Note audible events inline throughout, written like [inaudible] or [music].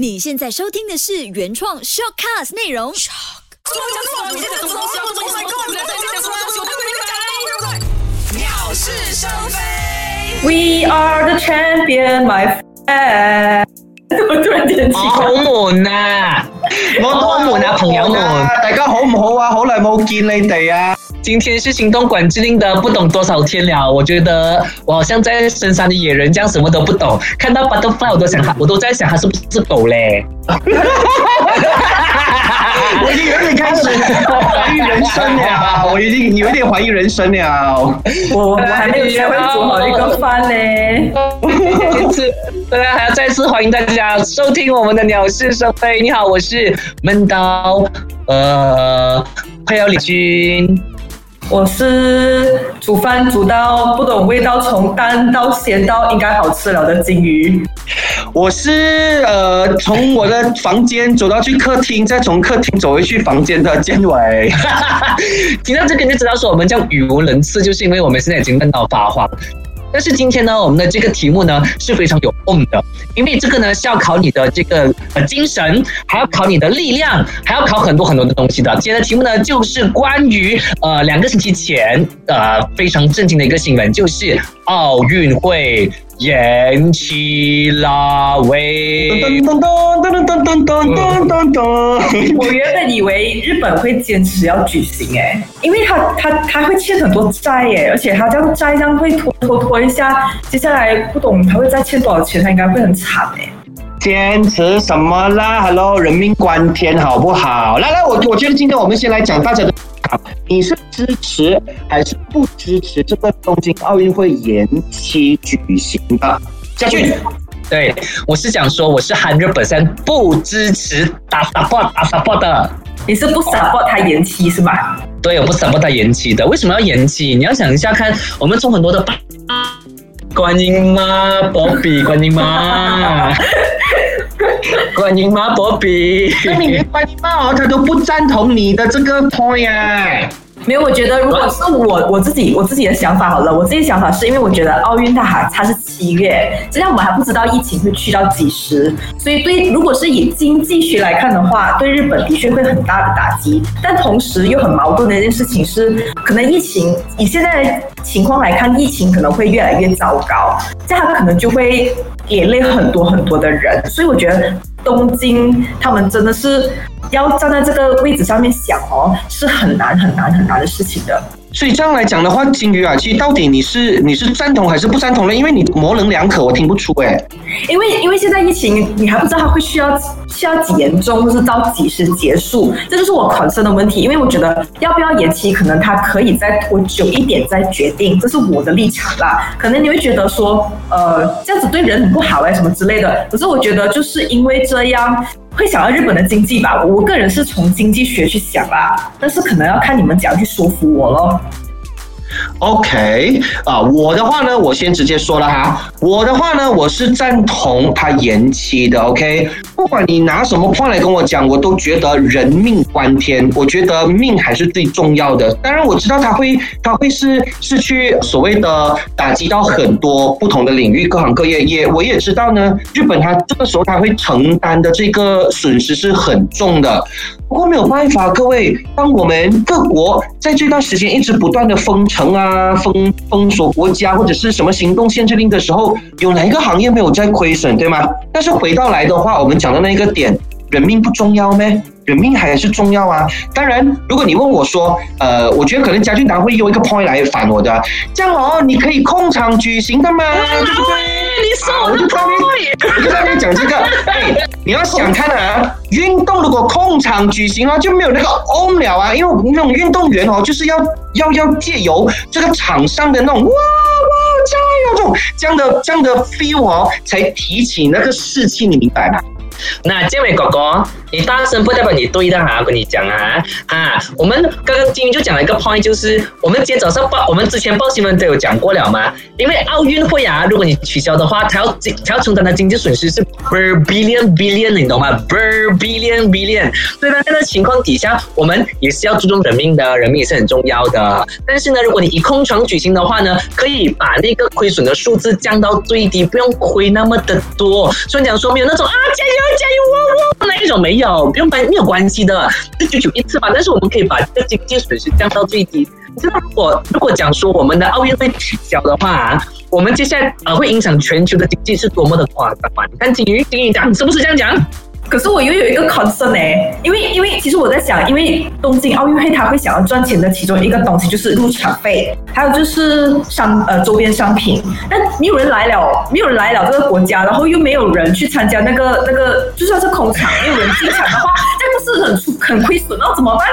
你现在收听的是原创 shortcast 内容。是生非 We are the champion, my friend. [laughs] 我突然间起好悶啊！我好悶啊，朋友們。大家好唔好啊？好耐冇見你哋啊！今天是行动管制令的不懂多少天了，我觉得我好像在深山的野人，这样什么都不懂。看到 butterfly 我都想它，我都在想它是不是狗嘞？[laughs] 我已经有点开始怀疑人生了，我已经有一点怀疑人生了。我我还没有学会煮好一个饭呢。大家还要再次欢迎大家收听我们的《鸟是生非》。你好，我是闷刀，呃，快要李军。我是煮饭煮到不懂味道，从淡到咸到应该好吃了的金鱼。我是呃，从我的房间走到去客厅，再从客厅走回去房间的建伟。[laughs] [laughs] 听到这个你就知道说我们这样语无伦次，就是因为我们现在已经闷到发慌。但是今天呢，我们的这个题目呢是非常有用的，因为这个呢是要考你的这个呃精神，还要考你的力量，还要考很多很多的东西的。今天的题目呢就是关于呃两个星期前呃非常震惊的一个新闻，就是奥运会延期啦喂。噔噔噔噔噔噔噔噔噔噔。我原本以为日本会坚持要举行哎，因为他他他会欠很多债哎，而且他这样债这样会拖拖拖一下，接下来不懂他会再欠多少钱，他应该会很惨哎。坚持什么啦？Hello，人命关天，好不好？来来，我我觉得今天我们先来讲大家的，你是支持还是不支持这个东京奥运会延期举行的？嘉俊，对，我是想说我是 hundred percent 不支持打 support 打 support 的。你是不 support 他延期是吧？对，我不 support 它延期的。为什么要延期？你要想一下看，我们从很多的 [laughs] 观音妈、波比、观音妈、[laughs] 观音妈、波比。那你连观音妈哦，他都不赞同你的这个 point 啊。没有，我觉得如果是我我自己我自己的想法好了，我自己的想法是因为我觉得奥运它还它是七月，这样我们还不知道疫情会去到几时，所以对如果是以经济学来看的话，对日本的确会很大的打击。但同时又很矛盾的一件事情是，可能疫情以现在的情况来看，疫情可能会越来越糟糕，这样可能就会连累很多很多的人，所以我觉得东京他们真的是要站在这个位置上面想哦，是很难很难很难的事情的。所以这样来讲的话，金鱼啊，其实到底你是你是赞同还是不赞同呢？因为你模棱两可，我听不出哎。因为因为现在疫情，你还不知道它会需要需要几严重，或是到几时结束，这就是我 concern 的问题。因为我觉得要不要延期，可能它可以再拖久一点再决定，这是我的立场啦。可能你会觉得说，呃，这样子对人很不好哎，什么之类的。可是我觉得就是因为这样。会想到日本的经济吧，我个人是从经济学去想啦，但是可能要看你们怎样去说服我喽。OK 啊、我的话呢，我先直接说了哈，我的话呢，我是赞同他延期的。OK，不管你拿什么话来跟我讲，我都觉得人命关天，我觉得命还是最重要的。当然我知道他会，他会是是去所谓的打击到很多不同的领域，各行各业。也我也知道呢，日本它这个时候它会承担的这个损失是很重的。不过没有办法，各位，当我们各国在这段时间一直不断的封城啊、封封锁国家或者是什么行动限制令的时候，有哪一个行业没有在亏损，对吗？但是回到来的话，我们讲的那个点，人命不重要咩？人命还是重要啊！当然，如果你问我说，呃，我觉得可能家俊达会用一个 point 来反我的，这样哦，你可以控场举行的吗，对不对？你说我的我就在那边，我就在那边讲这个。[laughs] 哎，你要想看啊，运动如果控场举行啊，就没有那个 on 了啊，因为那种运动员哦，就是要要要借由这个场上的那种哇哇加油这种这样的这样的 feel 哦，才提起那个士气，你明白吗？那这位哥哥，你大声不代表你对的哈，跟你讲啊啊！我们刚刚金鱼就讲了一个 point，就是我们今天早上报，我们之前报新闻都有讲过了嘛。因为奥运会啊，如果你取消的话，它要经它要承担的经济损失是 per billion billion，你懂吗？per billion billion。所以在这个情况底下，我们也是要注重人命的，人命也是很重要的。但是呢，如果你以空场举行的话呢，可以把那个亏损的数字降到最低，不用亏那么的多。所以讲说没有那种啊加油加油哦哦那一种没有，不用关没有关系的，就九九一次嘛。但是我们可以把这个经济损失降到最低。你知道，如果如果讲说我们的奥运会取消的话，我们接下来呃会影响全球的经济是多么的夸张吗？你看金鱼金鱼讲是不是这样讲？可是我又有一个 concern 哎，因为因为其实我在想，因为东京奥运会他会想要赚钱的其中一个东西就是入场费，还有就是商呃周边商品。那没有人来了，没有人来了这个国家，然后又没有人去参加那个那个，就算是空场，没有人进场的话，这不是很出很亏损，那怎么办？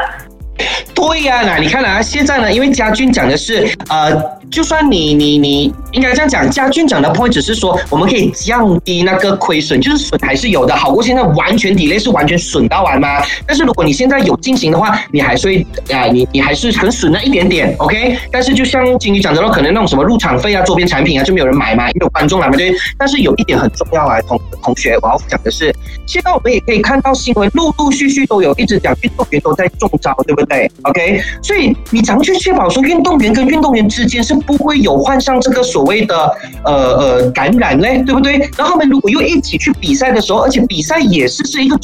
对呀，那你看啊，现在呢，因为家俊讲的是，呃，就算你你你应该这样讲，家俊讲的 point 只是说，我们可以降低那个亏损，就是损还是有的，好过现在完全抵 y 是完全损到完吗？但是如果你现在有进行的话，你还是会啊，你你还是很损那一点点，OK？但是就像金鱼讲的咯，可能那种什么入场费啊、周边产品啊就没有人买嘛，没有观众来嘛，对。但是有一点很重要啊，同同学，我要讲的是，现在我们也可以看到新闻，陆陆续续都有一直讲运动员都在中招，对不对？OK，所以你怎么去确保说运动员跟运动员之间是不会有患上这个所谓的呃呃感染嘞，对不对？然后他们如果又一起去比赛的时候，而且比赛也是是一个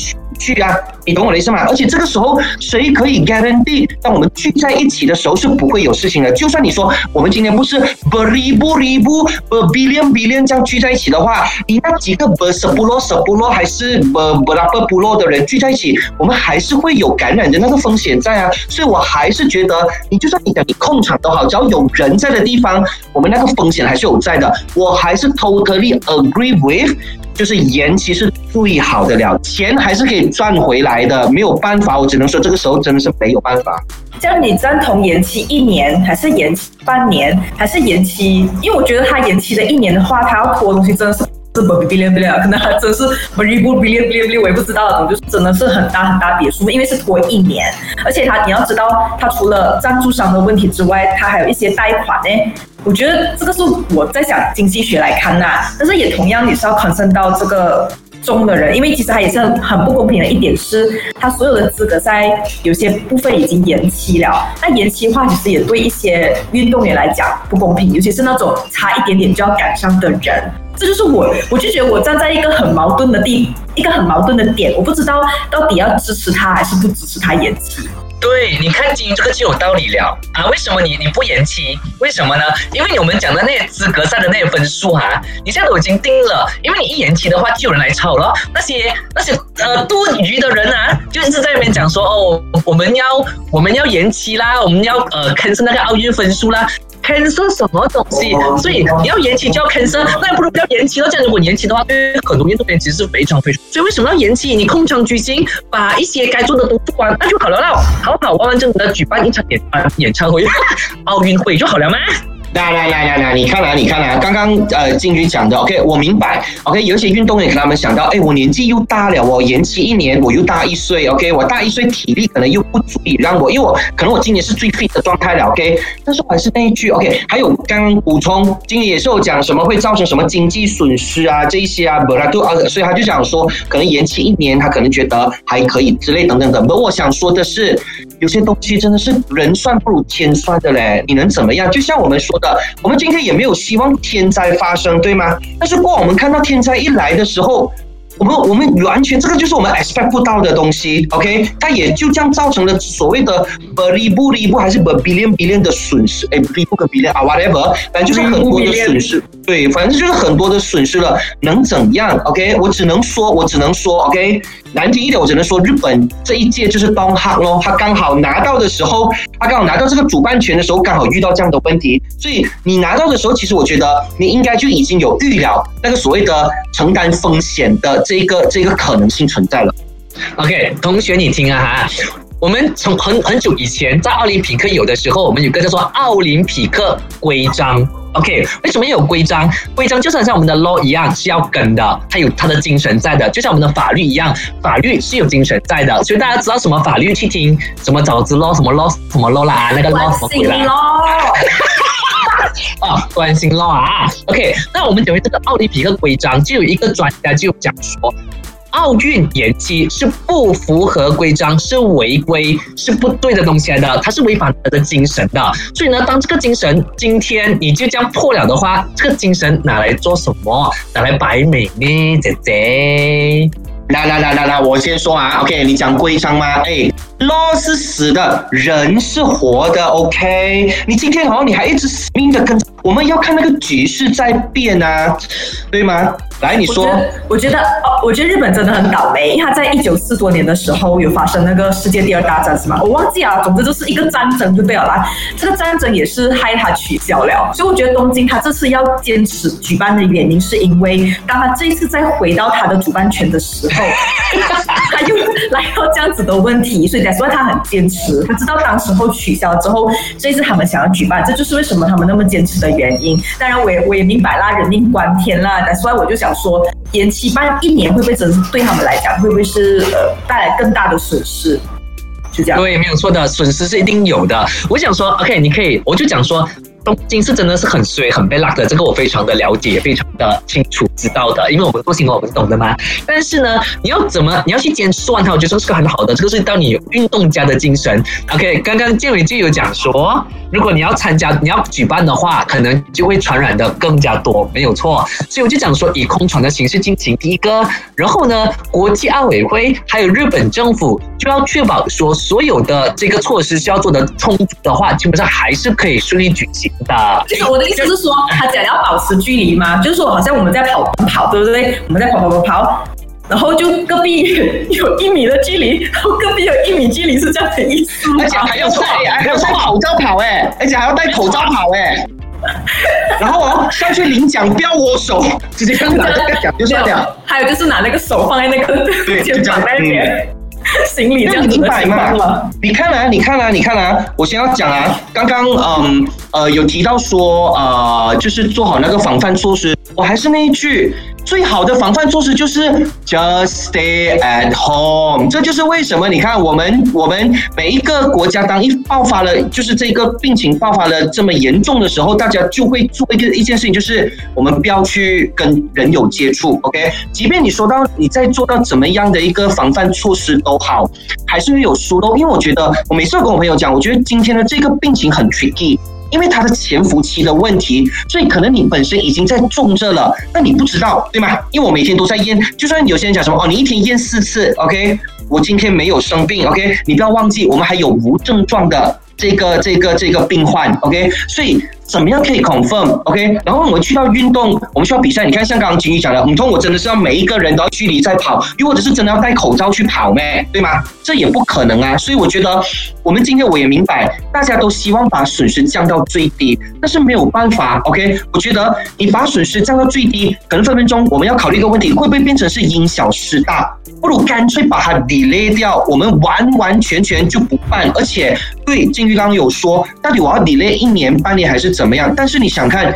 聚啊，你懂我的意思吗？而且这个时候谁可以 guarantee 当我们聚在一起的时候是不会有事情的？就算你说我们今天不是 beribu ribu billion billion 这样聚在一起的话，你那几个 ber sepuluh sepuluh 还是 ber berapa puluh 的人聚在一起，我们还是会有感染的那个风险在啊，所以。我还是觉得，你就算你讲你控场都好，只要有人在的地方，我们那个风险还是有在的。我还是 totally agree with，就是延期是最好的了，钱还是可以赚回来的。没有办法，我只能说这个时候真的是没有办法。这样你赞同延期一年，还是延期半年，还是延期？因为我觉得他延期了一年的话，他要拖东西真的是。是不不不了，可能还真是不不不不不，我也不知道，就是真的是很大很大别墅，因为是拖一年，而且他你要知道，他除了赞助商的问题之外，他还有一些贷款呢。我觉得这个是我在想经济学来看呐，但是也同样也是要 concern 到这个中的人，因为其实他也是很不公平的一点是，他所有的资格赛有些部分已经延期了，那延期的话其实也对一些运动员来讲不公平，尤其是那种差一点点就要赶上的人。这就是我，我就觉得我站在一个很矛盾的地，一个很矛盾的点，我不知道到底要支持他还是不支持他延期。对，你看金这个就有道理了啊！为什么你你不延期？为什么呢？因为我们讲的那些资格赛的那些分数哈，你现在都已经定了，因为你一延期的话，就有人来抄了。那些那些呃多余的人啊，就一直在那边讲说哦，我们要我们要延期啦，我们要呃看是那个奥运分数啦。Cancel 什么东西？所以你要延期就要 cancel，那还不如不要延期了。这样如果延期的话，对很多运动员其实是非常非常。所以为什么要延期？你空场举行，把一些该做的都做完，那就好了啦，好好完完整整的举办一场演演唱会、[laughs] 奥运会就好了吗？来来来来来，你看啊，你看啊，刚刚呃金鱼讲的，OK，我明白，OK，有些运动员可能他们想到，哎，我年纪又大了，我延期一年，我又大一岁，OK，我大一岁，体力可能又不足以让我，因为我可能我今年是最废的状态了，OK，但是我还是那一句，OK，还有刚刚补充，经理也是有讲什么会造成什么经济损失啊，这一些啊，本来都啊，所以他就讲说，可能延期一年，他可能觉得还可以之类等等等。不过我想说的是，有些东西真的是人算不如天算的嘞，你能怎么样？就像我们说的。我们今天也没有希望天灾发生，对吗？但是过我们看到天灾一来的时候。我们我们完全这个就是我们 expect 不到的东西，OK？它也就这样造成了所谓的 billion 还是 billion billion 的损失，哎，billion 跟 billion 啊，whatever，反正就是很多的损失。对，反正就是很多的损失了，能怎样？OK？我只能说，我只能说，OK？难听一点，我只能说，日本这一届就是东汉咯，他刚好拿到的时候，他刚好拿到这个主办权的时候，刚好遇到这样的问题。所以你拿到的时候，其实我觉得你应该就已经有预料那个所谓的承担风险的。这个这个可能性存在了。OK，同学你听啊哈，我们从很很久以前在奥林匹克有的时候，我们有个叫做奥林匹克规章。OK，为什么有规章？规章就是像我们的 law 一样是要跟的，它有它的精神在的，就像我们的法律一样，法律是有精神在的。所以大家知道什么法律去听什么早知 law 什么 law 什么 law 啦，那个 law 什么鬼啦？[laughs] 啊，[laughs] 关心了啊！OK，那我们讲回这个奥林匹克规章，就有一个专家就讲说，奥运延期是不符合规章，是违规，是不对的东西来的，它是违反它的精神的。所以呢，当这个精神今天你就这样破了的话，这个精神拿来做什么？拿来摆美呢，姐姐？来来来来来，我先说啊，OK，你讲规章吗？哎，law 是死的，人是活的，OK。你今天好像你还一直死命的跟，我们要看那个局势在变啊，对吗？来，你说。我觉得，哦，我觉得日本真的很倒霉，因为他在一九四多年的时候有发生那个世界第二大战，是吗？我忘记啊，总之就是一个战争就对了啦。这个战争也是害他取消了，所以我觉得东京他这次要坚持举办的原因，是因为当他这一次再回到他的主办权的时候，[laughs] 他又来到这样子的问题，所以所以他很坚持。他知道当时候取消之后，这一次他们想要举办，这就是为什么他们那么坚持的原因。当然，我也我也明白啦，人命关天啦，所以我就想说。延期办一年会不会真对他们来讲会不会是呃带来更大的损失？就这样。对，没有错的，损失是一定有的。我想说，OK，你可以，我就讲说。东京是真的是很衰、很被拉的，这个我非常的了解，非常的清楚知道的，因为我们做新闻我们懂的嘛。但是呢，你要怎么你要去坚持完它，我觉得是个很好的，这个是到你运动家的精神。OK，刚刚建伟就有讲说，如果你要参加、你要举办的话，可能就会传染的更加多，没有错。所以我就讲说，以空传的形式进行第一个，然后呢，国际奥委会还有日本政府就要确保说，所有的这个措施需要做的充足的话，基本上还是可以顺利举行。的，就是我的意思是说，他讲要保持距离嘛？就是说，好像我们在跑跑，对不对？我们在跑跑跑跑，然后就隔壁有一米的距离，然后隔壁有一米距离，是这样的意思而且还要戴，还要戴口罩跑哎，而且还要戴口罩跑哎。然后哦，上去领奖不要握手，直接跟拿这个奖就算了。还有就是拿那个手放在那个肩膀那边。[laughs] 行李这样子摆吗？你看啊，你看啊，你看啊！我先要讲啊，刚刚嗯呃有提到说呃就是做好那个防范措施，我还是那一句。最好的防范措施就是 just stay at home。这就是为什么你看我们我们每一个国家当一爆发了，就是这个病情爆发了这么严重的时候，大家就会做一个一件事情，就是我们不要去跟人有接触。OK，即便你说到你在做到怎么样的一个防范措施都好，还是会有疏漏。因为我觉得我每次跟我朋友讲，我觉得今天的这个病情很 tricky。因为它的潜伏期的问题，所以可能你本身已经在重症了，那你不知道，对吗？因为我每天都在验，就算有些人讲什么哦，你一天验四次，OK，我今天没有生病，OK，你不要忘记，我们还有无症状的这个这个这个病患，OK，所以。怎么样可以 confirm？OK，然后我们去到运动，我们需要比赛。你看，像刚刚金宇讲的，唔通我真的是要每一个人都要距离在跑，又或者是真的要戴口罩去跑咩？对吗？这也不可能啊。所以我觉得，我们今天我也明白，大家都希望把损失降到最低，但是没有办法。OK，我觉得你把损失降到最低，可能分分钟我们要考虑一个问题，会不会变成是因小失大？不如干脆把它 delay 掉，我们完完全全就不办。而且，对金玉刚有说，到底我要 delay 一年半年还是怎？么样？但是你想看，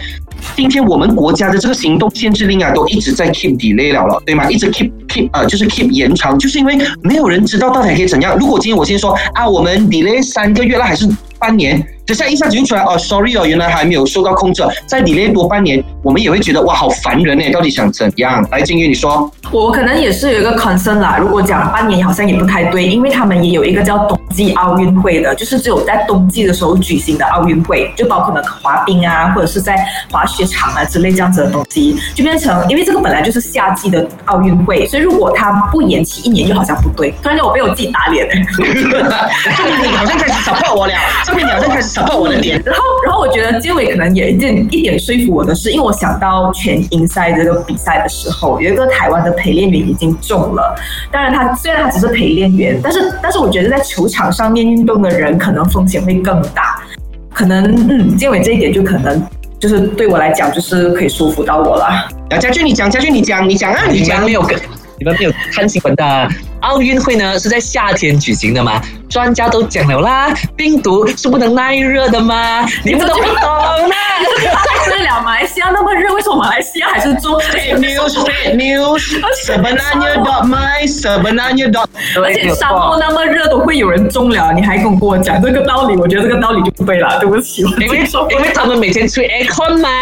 今天我们国家的这个行动限制令啊，都一直在 keep delay 了了，对吗？一直 keep keep 呃，就是 keep 延长，就是因为没有人知道到底可以怎样。如果今天我先说啊，我们 delay 三个月了，还是半年？等下一下子就出来哦，sorry 哦，原来还没有受到控制，再延多半年，我们也会觉得哇，好烦人呢，到底想怎样？来，金玉你说，我可能也是有一个 concern 啦。如果讲半年好像也不太对，因为他们也有一个叫冬季奥运会的，就是只有在冬季的时候举行的奥运会，就包括可能滑冰啊，或者是在滑雪场啊之类这样子的东西，就变成因为这个本来就是夏季的奥运会，所以如果它不延期一年，就好像不对。突然间我被我自己打脸了，这边你好像开始想破我了，这边你好像开始。打破我的脸，然后，然后我觉得结尾可能也一点一点说服我的是，因为我想到全英赛这个比赛的时候，有一个台湾的陪练员已经中了。当然，他虽然他只是陪练员，但是但是我觉得在球场上面运动的人，可能风险会更大。可能，嗯，结尾这一点就可能就是对我来讲，就是可以说服到我了。啊，家俊你讲，家俊你讲，你讲啊，你讲没有跟。你们没有看新闻的奥运会呢，是在夏天举行的吗？专家都讲了啦，病毒是不能耐热的吗？你们都不懂呢。太对了，马来西亚那么热，为什么马来西亚还是做 fake news？fake news？Sebenarnya [laughs] dot my？Sebenarnya dot？而且沙漠那么热都会有人中了，你还跟我讲这个道理？我觉得这个道理就不对了，对不起。因为因为他们每天吹 aircon 嘛。[laughs]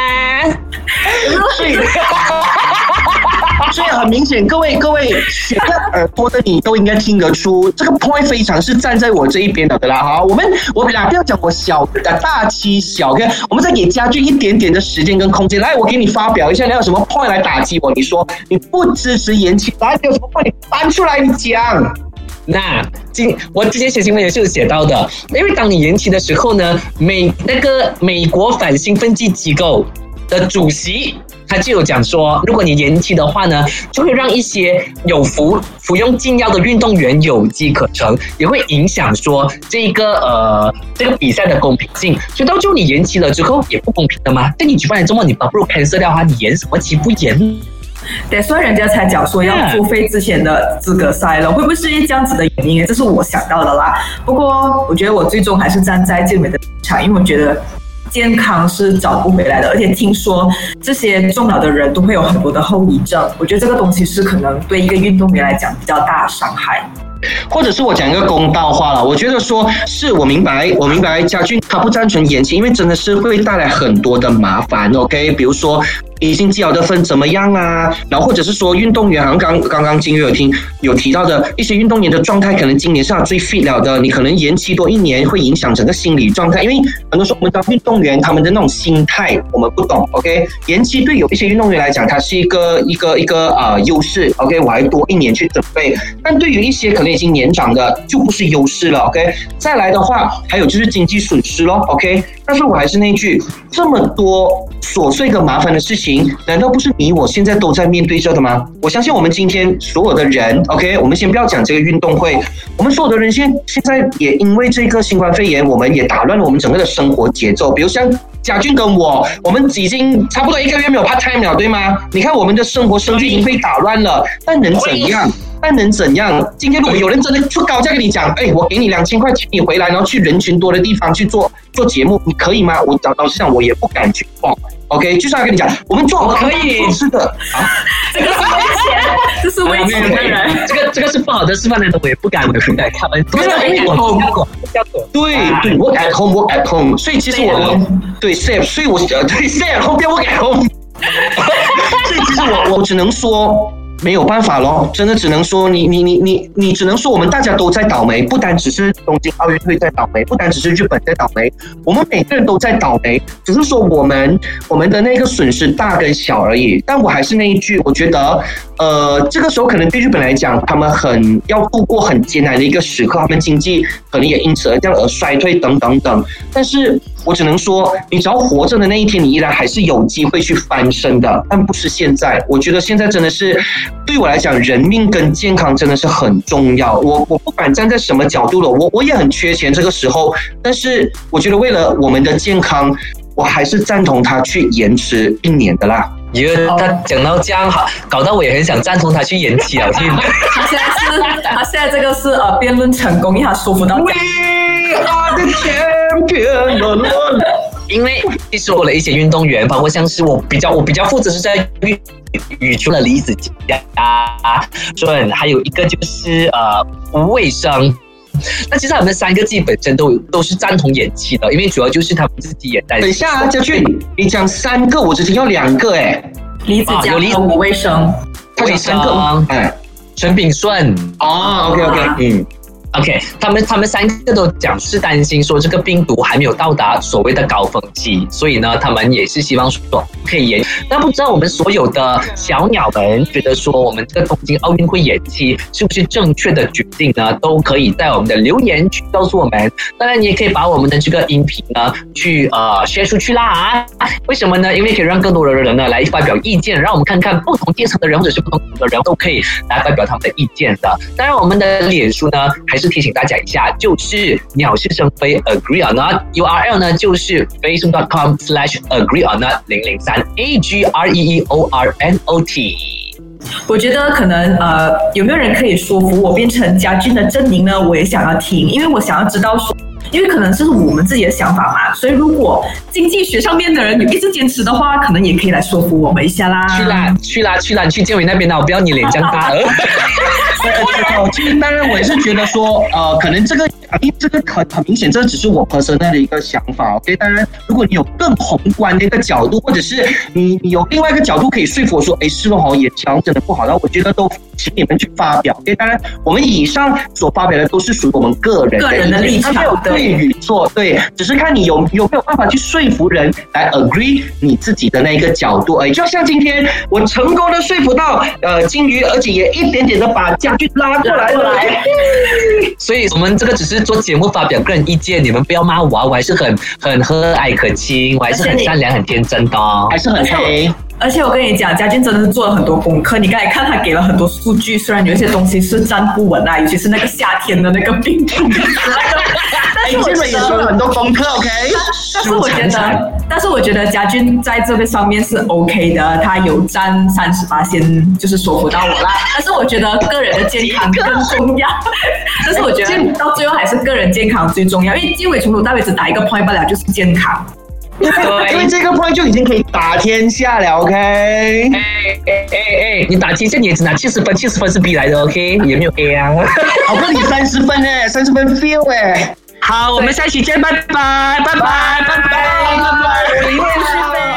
所以很明显，各位各位学了耳朵的你都应该听得出，这个 point 非常是站在我这一边的的啦。好，我们我们俩不要讲我小的大欺小，跟我们再给家俊一点点的时间跟空间。来，我给你发表一下，你有什么 point 来打击我？你说你不支持延期，来，你有什么 point 搬出来，你讲。那今我之前写新闻也是有写到的，因为当你延期的时候呢，美那个美国反兴奋剂机构的主席他就有讲说，如果你延期的话呢，就会让一些有服服用禁药的运动员有机可乘，也会影响说这个呃这个比赛的公平性。所以到最后你延期了之后也不公平的嘛。但你举办了这么你把不如 cancel 掉的话，你延什么期不延？对，所以人家才讲说要作废之前的资格赛了，会不会是因为这样子的原因？这是我想到的啦。不过我觉得我最终还是站在健美的立场，因为我觉得健康是找不回来的，而且听说这些重要的人都会有很多的后遗症。我觉得这个东西是可能对一个运动员来讲比较大的伤害。或者是我讲一个公道话了，我觉得说是我明白，我明白家俊他不赞成言情，因为真的是会带来很多的麻烦。OK，比如说。已经积好的分怎么样啊？然后或者是说运动员，好像刚刚刚金月有听有提到的一些运动员的状态，可能今年是他最 fit 了的，你可能延期多一年会影响整个心理状态，因为很多时候我们当运动员他们的那种心态我们不懂，OK？延期对有一些运动员来讲，它是一个一个一个呃优势，OK？我还多一年去准备，但对于一些可能已经年长的就不是优势了，OK？再来的话，还有就是经济损失咯 o k 但是我还是那句，这么多琐碎的麻烦的事情，难道不是你我现在都在面对着的吗？我相信我们今天所有的人，OK，我们先不要讲这个运动会，我们所有的人现现在也因为这个新冠肺炎，我们也打乱了我们整个的生活节奏。比如像贾俊跟我，我们已经差不多一个月没有 part time 了，对吗？你看我们的生活生计已经被打乱了，那能怎样？那能怎样？今天如果有人真的出高价跟你讲，哎，我给你两千块钱，你回来，然后去人群多的地方去做做节目，你可以吗？我老老实讲，我也不敢去报。OK，就算跟你讲，我们做可以是的。这个是危险，这是危险的人。这个这个是不好的示范来的，我也不敢，我也不敢开玩笑。对对，work at home，work at home。所以其实我对 safe，所以我对 safe，后边 work at home。[laughs] 所以其实我我只能说。没有办法咯，真的只能说你你你你你只能说我们大家都在倒霉，不单只是东京奥运会在倒霉，不单只是日本在倒霉，我们每个人都在倒霉，只是说我们我们的那个损失大跟小而已。但我还是那一句，我觉得，呃，这个时候可能对日本来讲，他们很要度过很艰难的一个时刻，他们经济可能也因此而这样而衰退等等等。但是我只能说，你只要活着的那一天，你依然还是有机会去翻身的，但不是现在。我觉得现在真的是。对我来讲，人命跟健康真的是很重要。我我不管站在什么角度了，我我也很缺钱这个时候，但是我觉得为了我们的健康，我还是赞同他去延迟一年的啦。因为他讲到这样哈，搞到我也很想赞同他去延期啊！他现在是，他现在这个是呃辩论成功，因为他说服到。因为其实我的一些运动员，包括像是我比较我比较负责是在羽羽球的李子嘉、顺，还有一个就是呃吴卫生。[laughs] 那其实他们三个自己本身都都是赞同演技的，因为主要就是他们自己也在。等一下啊，家俊，你讲三个，我只听到两个哎。李子嘉和吴卫生，他讲三个，哎，陈炳顺。哦，OK OK，嗯。OK，他们他们三个都讲是担心说这个病毒还没有到达所谓的高峰期，所以呢，他们也是希望说可以延。那不知道我们所有的小鸟们觉得说我们这个东京奥运会延期是不是正确的决定呢？都可以在我们的留言区告诉我们。当然，你也可以把我们的这个音频呢去呃 share 出去啦。啊 [laughs] 为什么呢？因为可以让更多的人呢来发表意见，让我们看看不同阶层的人或者是不同的人都可以来发表他们的意见的。当然，我们的脸书呢还是。提醒大家一下，就是鸟是生非，agree or not，URL 呢就是 facebook.com/slash agree or not 零零三 a g r e e o r n o t。我觉得可能呃，有没有人可以说服我变成家俊的证明呢？我也想要听，因为我想要知道说。因为可能这是我们自己的想法嘛，所以如果经济学上面的人有一直坚持的话，可能也可以来说服我们一下啦。去啦，去啦，去啦！你去建伟那边啦，我不要你脸这样大。其实当然我也是觉得说，呃，可能这个啊，因为这个很很明显，这只是我 personal 的一个想法，OK。当然，如果你有更宏观的一个角度，或者是你你有另外一个角度可以说服我说，哎，是不好眼强真的不好，那我觉得都请你们去发表，OK。当然，我们以上所发表的都是属于我们个人个人的立场它没有对与错，对，只是看你有有没有办法去说服人来 agree 你自己的那一个角度，哎，就像今天我成功的说服到呃金鱼，而且也一点点的把家具拉过来了。[laughs] 所以我们这个只是做节目发表个人意见，你们不要骂我啊，我还是很很和蔼可亲，我还是很善良、很天真的哦。还是很黑。而且我跟你讲，嘉俊真的是做了很多功课。你刚才看他给了很多数据，虽然有一些东西是站不稳啊，尤其是那个夏天的那个病毒，但是我这本也做了很多功课，OK。但是我觉得，但是我觉得嘉俊在这个上面是 OK 的，他有占三十八先，就是说服到我啦。[laughs] 但是我觉得个人的健康更重要。但是我觉得到最后还是个人健康最重要，因为结尾从头到尾只打一个 point 不了，就是健康。因 [laughs] 为因为这个 point 就已经可以打天下了，OK。哎哎哎哎，你打天下你也只拿七十分，七十分是 B 来的，OK，也没有 A 啊。好过你三十分哎，三十分 feel 哎。好，我们下期见，拜拜，拜拜，拜拜，拜拜。